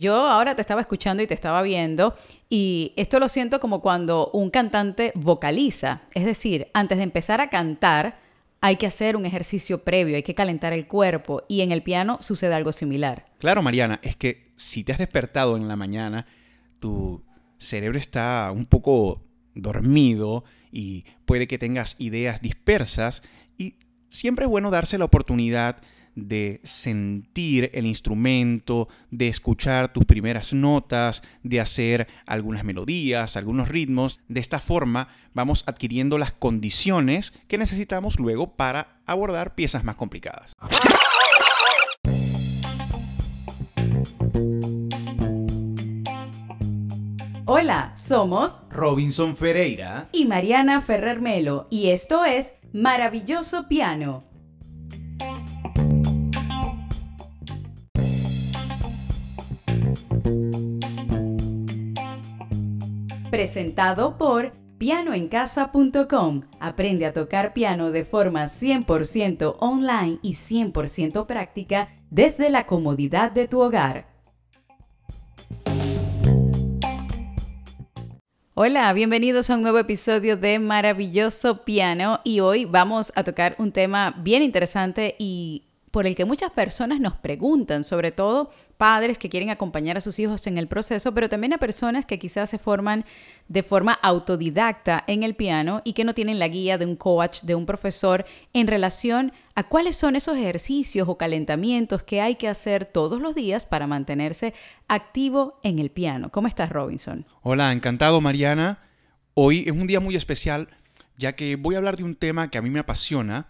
Yo ahora te estaba escuchando y te estaba viendo y esto lo siento como cuando un cantante vocaliza. Es decir, antes de empezar a cantar hay que hacer un ejercicio previo, hay que calentar el cuerpo y en el piano sucede algo similar. Claro, Mariana, es que si te has despertado en la mañana, tu cerebro está un poco dormido y puede que tengas ideas dispersas y siempre es bueno darse la oportunidad de sentir el instrumento, de escuchar tus primeras notas, de hacer algunas melodías, algunos ritmos. De esta forma vamos adquiriendo las condiciones que necesitamos luego para abordar piezas más complicadas. Hola, somos Robinson Ferreira y Mariana Ferrer Melo y esto es Maravilloso Piano. Presentado por pianoencasa.com. Aprende a tocar piano de forma 100% online y 100% práctica desde la comodidad de tu hogar. Hola, bienvenidos a un nuevo episodio de Maravilloso Piano y hoy vamos a tocar un tema bien interesante y por el que muchas personas nos preguntan, sobre todo padres que quieren acompañar a sus hijos en el proceso, pero también a personas que quizás se forman de forma autodidacta en el piano y que no tienen la guía de un coach, de un profesor, en relación a cuáles son esos ejercicios o calentamientos que hay que hacer todos los días para mantenerse activo en el piano. ¿Cómo estás, Robinson? Hola, encantado, Mariana. Hoy es un día muy especial ya que voy a hablar de un tema que a mí me apasiona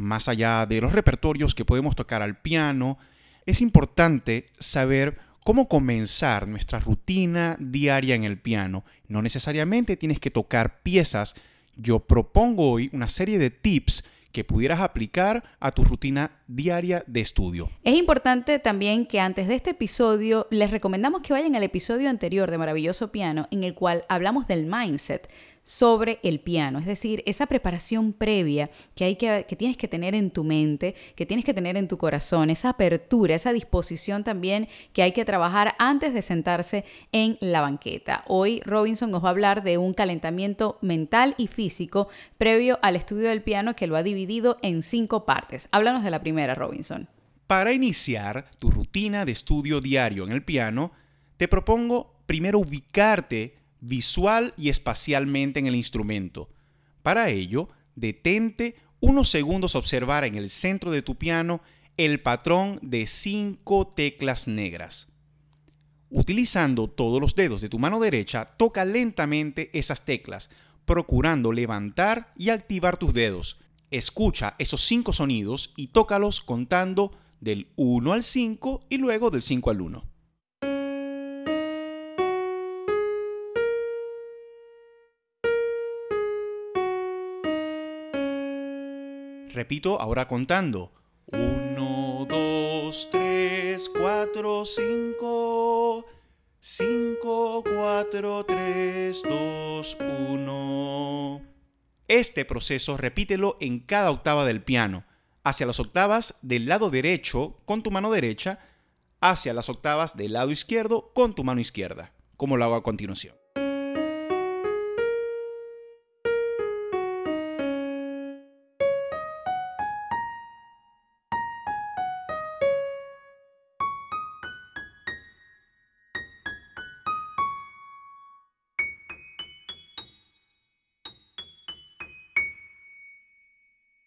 más allá de los repertorios que podemos tocar al piano, es importante saber cómo comenzar nuestra rutina diaria en el piano. No necesariamente tienes que tocar piezas. Yo propongo hoy una serie de tips que pudieras aplicar a tu rutina diaria de estudio. Es importante también que antes de este episodio les recomendamos que vayan al episodio anterior de Maravilloso Piano en el cual hablamos del mindset sobre el piano, es decir, esa preparación previa que, hay que, que tienes que tener en tu mente, que tienes que tener en tu corazón, esa apertura, esa disposición también que hay que trabajar antes de sentarse en la banqueta. Hoy Robinson nos va a hablar de un calentamiento mental y físico previo al estudio del piano que lo ha dividido en cinco partes. Háblanos de la primera, Robinson. Para iniciar tu rutina de estudio diario en el piano, te propongo primero ubicarte visual y espacialmente en el instrumento. Para ello, detente unos segundos a observar en el centro de tu piano el patrón de cinco teclas negras. Utilizando todos los dedos de tu mano derecha, toca lentamente esas teclas, procurando levantar y activar tus dedos. Escucha esos cinco sonidos y tócalos contando del 1 al 5 y luego del 5 al 1. Repito, ahora contando. 1, 2, 3, 4, 5. 5, 4, 3, 2, 1. Este proceso repítelo en cada octava del piano. Hacia las octavas del lado derecho con tu mano derecha, hacia las octavas del lado izquierdo con tu mano izquierda, como lo hago a continuación.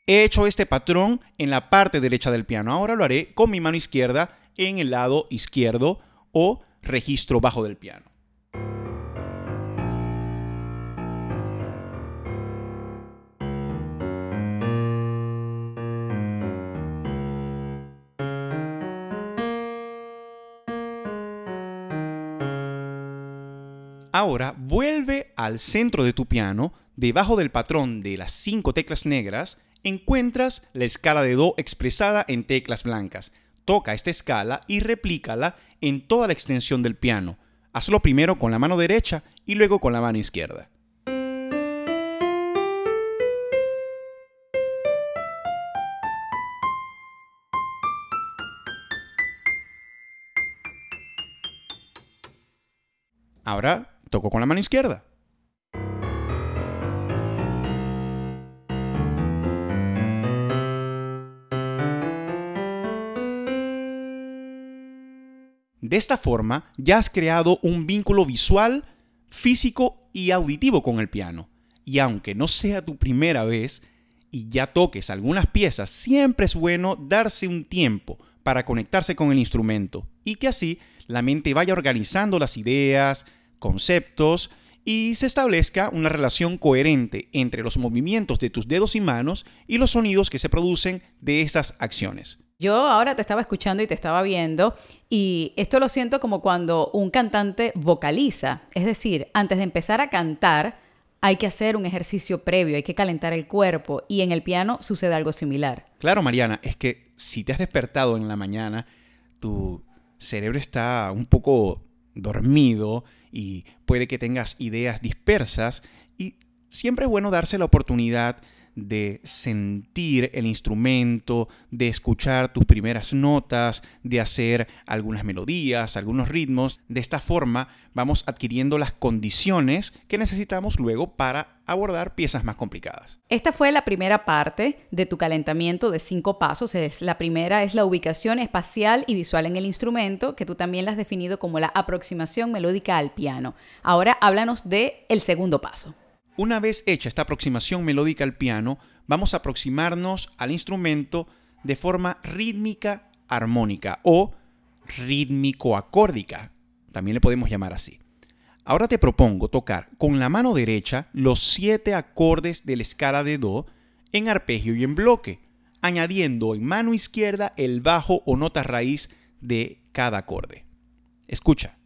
He hecho este patrón en la parte derecha del piano. Ahora lo haré con mi mano izquierda en el lado izquierdo o registro bajo del piano. Ahora vuelve al centro de tu piano, debajo del patrón de las cinco teclas negras, encuentras la escala de Do expresada en teclas blancas. Toca esta escala y replícala en toda la extensión del piano. Hazlo primero con la mano derecha y luego con la mano izquierda. Ahora toco con la mano izquierda. De esta forma, ya has creado un vínculo visual, físico y auditivo con el piano. Y aunque no sea tu primera vez y ya toques algunas piezas, siempre es bueno darse un tiempo para conectarse con el instrumento y que así la mente vaya organizando las ideas, conceptos y se establezca una relación coherente entre los movimientos de tus dedos y manos y los sonidos que se producen de esas acciones. Yo ahora te estaba escuchando y te estaba viendo y esto lo siento como cuando un cantante vocaliza. Es decir, antes de empezar a cantar hay que hacer un ejercicio previo, hay que calentar el cuerpo y en el piano sucede algo similar. Claro, Mariana, es que si te has despertado en la mañana, tu cerebro está un poco dormido y puede que tengas ideas dispersas y siempre es bueno darse la oportunidad de sentir el instrumento, de escuchar tus primeras notas, de hacer algunas melodías, algunos ritmos. De esta forma vamos adquiriendo las condiciones que necesitamos luego para abordar piezas más complicadas. Esta fue la primera parte de tu calentamiento de cinco pasos. Es, la primera es la ubicación espacial y visual en el instrumento, que tú también la has definido como la aproximación melódica al piano. Ahora háblanos de el segundo paso. Una vez hecha esta aproximación melódica al piano, vamos a aproximarnos al instrumento de forma rítmica armónica o rítmico-acórdica, también le podemos llamar así. Ahora te propongo tocar con la mano derecha los siete acordes de la escala de Do en arpegio y en bloque, añadiendo en mano izquierda el bajo o nota raíz de cada acorde. Escucha.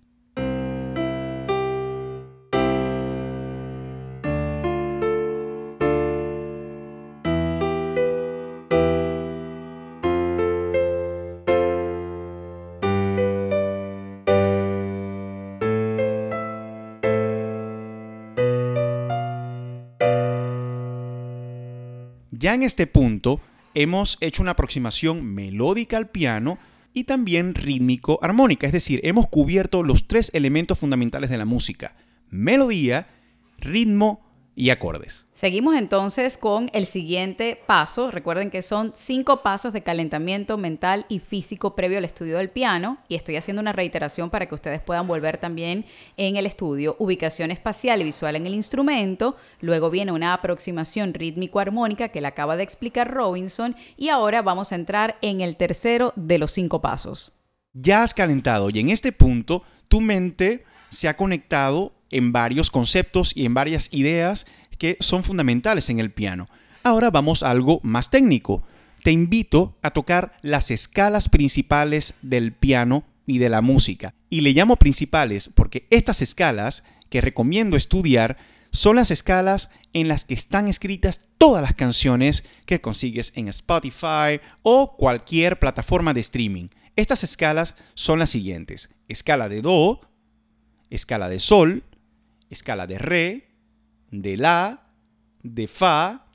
Ya en este punto hemos hecho una aproximación melódica al piano y también rítmico armónica, es decir, hemos cubierto los tres elementos fundamentales de la música, melodía, ritmo y acordes. Seguimos entonces con el siguiente paso. Recuerden que son cinco pasos de calentamiento mental y físico previo al estudio del piano. Y estoy haciendo una reiteración para que ustedes puedan volver también en el estudio. Ubicación espacial y visual en el instrumento. Luego viene una aproximación rítmico-armónica que le acaba de explicar Robinson. Y ahora vamos a entrar en el tercero de los cinco pasos. Ya has calentado y en este punto tu mente se ha conectado en varios conceptos y en varias ideas que son fundamentales en el piano. Ahora vamos a algo más técnico. Te invito a tocar las escalas principales del piano y de la música. Y le llamo principales porque estas escalas que recomiendo estudiar son las escalas en las que están escritas todas las canciones que consigues en Spotify o cualquier plataforma de streaming. Estas escalas son las siguientes. Escala de Do, escala de Sol, escala de re, de la, de fa,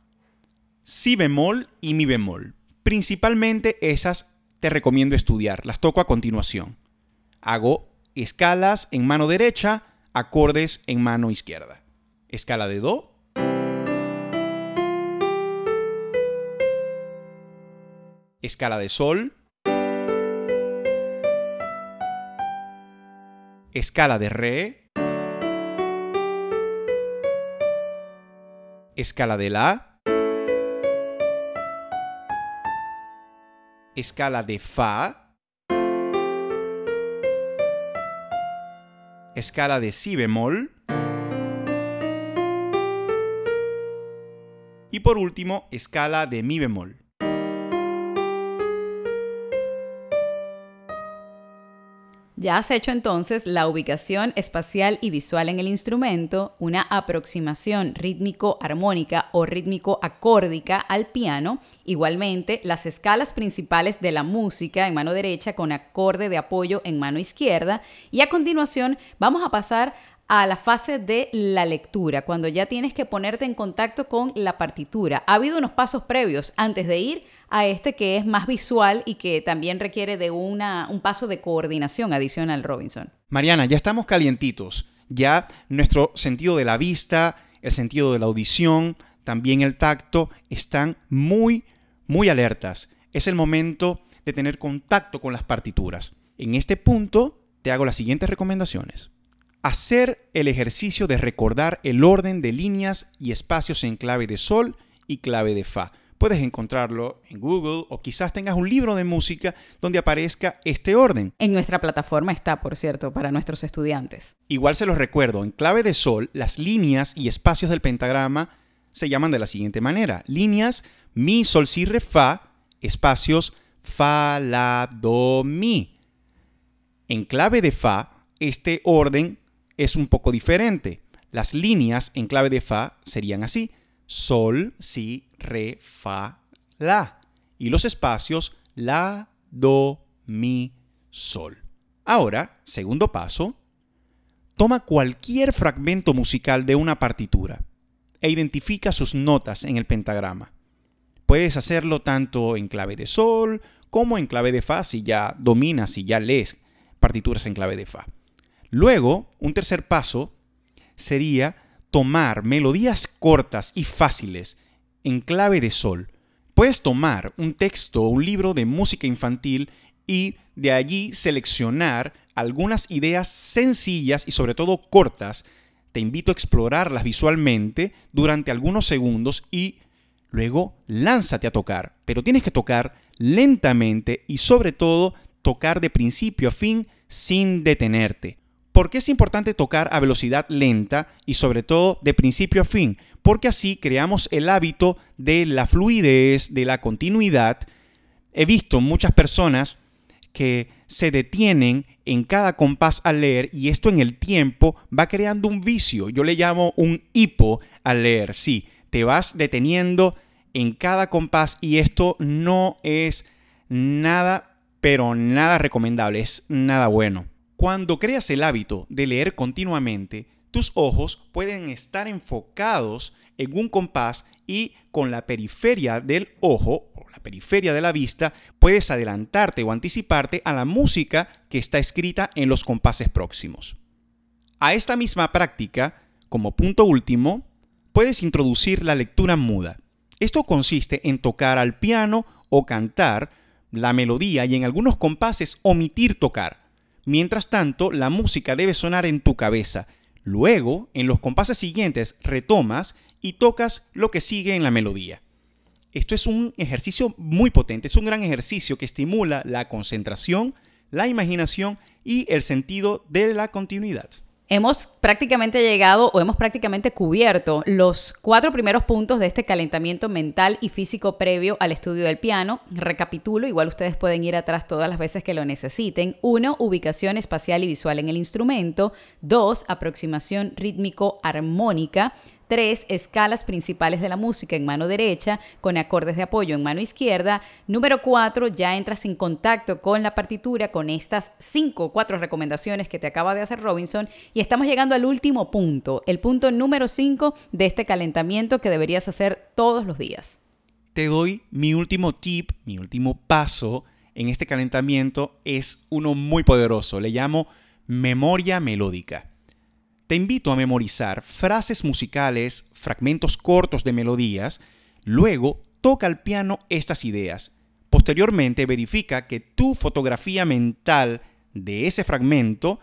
si bemol y mi bemol. Principalmente esas te recomiendo estudiar, las toco a continuación. Hago escalas en mano derecha, acordes en mano izquierda. Escala de do. Escala de sol. Escala de re. Escala de la, escala de fa, escala de si bemol. Y por último escala de mi bemol. Ya has hecho entonces la ubicación espacial y visual en el instrumento, una aproximación rítmico-armónica o rítmico-acórdica al piano, igualmente las escalas principales de la música en mano derecha con acorde de apoyo en mano izquierda y a continuación vamos a pasar a la fase de la lectura, cuando ya tienes que ponerte en contacto con la partitura. Ha habido unos pasos previos antes de ir a este que es más visual y que también requiere de una, un paso de coordinación adicional, Robinson. Mariana, ya estamos calientitos. Ya nuestro sentido de la vista, el sentido de la audición, también el tacto, están muy, muy alertas. Es el momento de tener contacto con las partituras. En este punto te hago las siguientes recomendaciones. Hacer el ejercicio de recordar el orden de líneas y espacios en clave de sol y clave de fa. Puedes encontrarlo en Google o quizás tengas un libro de música donde aparezca este orden. En nuestra plataforma está, por cierto, para nuestros estudiantes. Igual se los recuerdo, en clave de sol, las líneas y espacios del pentagrama se llaman de la siguiente manera. Líneas mi, sol, si, re, fa, espacios fa, la, do, mi. En clave de fa, este orden es un poco diferente. Las líneas en clave de fa serían así sol, si, re, fa, la. Y los espacios la, do, mi, sol. Ahora, segundo paso, toma cualquier fragmento musical de una partitura e identifica sus notas en el pentagrama. Puedes hacerlo tanto en clave de sol como en clave de fa si ya dominas, si ya lees partituras en clave de fa. Luego, un tercer paso sería tomar melodías cortas y fáciles en clave de sol. Puedes tomar un texto o un libro de música infantil y de allí seleccionar algunas ideas sencillas y sobre todo cortas. Te invito a explorarlas visualmente durante algunos segundos y luego lánzate a tocar. Pero tienes que tocar lentamente y sobre todo tocar de principio a fin sin detenerte. ¿Por qué es importante tocar a velocidad lenta y sobre todo de principio a fin? Porque así creamos el hábito de la fluidez, de la continuidad. He visto muchas personas que se detienen en cada compás al leer y esto en el tiempo va creando un vicio. Yo le llamo un hipo al leer. Sí, te vas deteniendo en cada compás y esto no es nada, pero nada recomendable, es nada bueno. Cuando creas el hábito de leer continuamente, tus ojos pueden estar enfocados en un compás y con la periferia del ojo o la periferia de la vista puedes adelantarte o anticiparte a la música que está escrita en los compases próximos. A esta misma práctica, como punto último, puedes introducir la lectura muda. Esto consiste en tocar al piano o cantar la melodía y en algunos compases omitir tocar Mientras tanto, la música debe sonar en tu cabeza. Luego, en los compases siguientes, retomas y tocas lo que sigue en la melodía. Esto es un ejercicio muy potente, es un gran ejercicio que estimula la concentración, la imaginación y el sentido de la continuidad. Hemos prácticamente llegado o hemos prácticamente cubierto los cuatro primeros puntos de este calentamiento mental y físico previo al estudio del piano. Recapitulo, igual ustedes pueden ir atrás todas las veces que lo necesiten. Uno, ubicación espacial y visual en el instrumento. Dos, aproximación rítmico armónica. Tres, escalas principales de la música en mano derecha con acordes de apoyo en mano izquierda. Número cuatro, ya entras en contacto con la partitura con estas cinco o cuatro recomendaciones que te acaba de hacer Robinson. Y estamos llegando al último punto, el punto número cinco de este calentamiento que deberías hacer todos los días. Te doy mi último tip, mi último paso en este calentamiento es uno muy poderoso. Le llamo memoria melódica. Te invito a memorizar frases musicales, fragmentos cortos de melodías, luego toca al piano estas ideas. Posteriormente verifica que tu fotografía mental de ese fragmento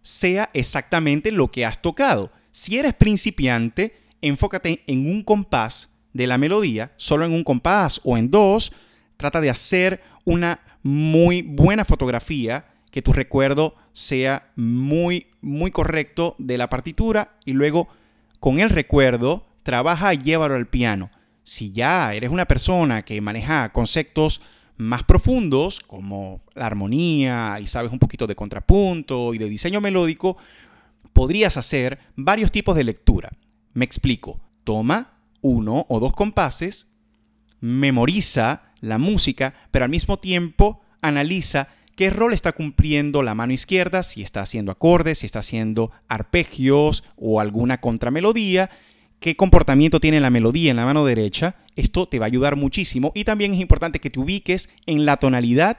sea exactamente lo que has tocado. Si eres principiante, enfócate en un compás de la melodía, solo en un compás o en dos. Trata de hacer una muy buena fotografía que tu recuerdo sea muy, muy correcto de la partitura y luego con el recuerdo trabaja y llévalo al piano. Si ya eres una persona que maneja conceptos más profundos como la armonía y sabes un poquito de contrapunto y de diseño melódico, podrías hacer varios tipos de lectura. Me explico. Toma uno o dos compases, memoriza la música, pero al mismo tiempo analiza qué rol está cumpliendo la mano izquierda, si está haciendo acordes, si está haciendo arpegios o alguna contramelodía, qué comportamiento tiene la melodía en la mano derecha. Esto te va a ayudar muchísimo y también es importante que te ubiques en la tonalidad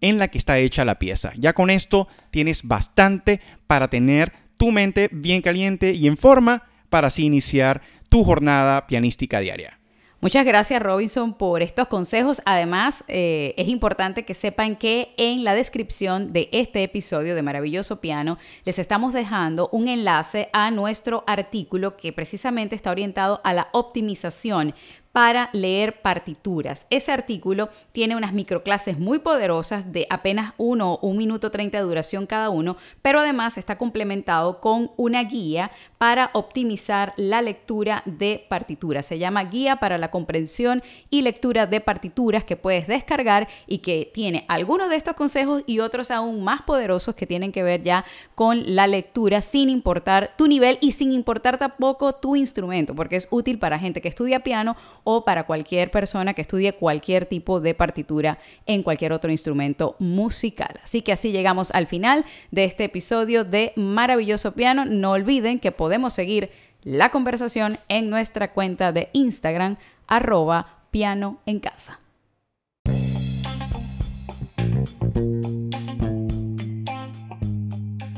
en la que está hecha la pieza. Ya con esto tienes bastante para tener tu mente bien caliente y en forma para así iniciar tu jornada pianística diaria. Muchas gracias Robinson por estos consejos. Además, eh, es importante que sepan que en la descripción de este episodio de Maravilloso Piano les estamos dejando un enlace a nuestro artículo que precisamente está orientado a la optimización para leer partituras. Ese artículo tiene unas microclases muy poderosas de apenas uno, un minuto 30 de duración cada uno, pero además está complementado con una guía para optimizar la lectura de partituras. Se llama Guía para la comprensión y lectura de partituras que puedes descargar y que tiene algunos de estos consejos y otros aún más poderosos que tienen que ver ya con la lectura sin importar tu nivel y sin importar tampoco tu instrumento, porque es útil para gente que estudia piano o para cualquier persona que estudie cualquier tipo de partitura en cualquier otro instrumento musical. Así que así llegamos al final de este episodio de Maravilloso Piano. No olviden que podemos seguir la conversación en nuestra cuenta de Instagram, arroba piano en casa.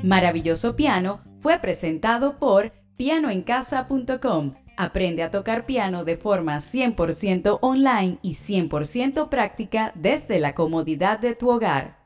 Maravilloso Piano fue presentado por pianoencasa.com Aprende a tocar piano de forma 100% online y 100% práctica desde la comodidad de tu hogar.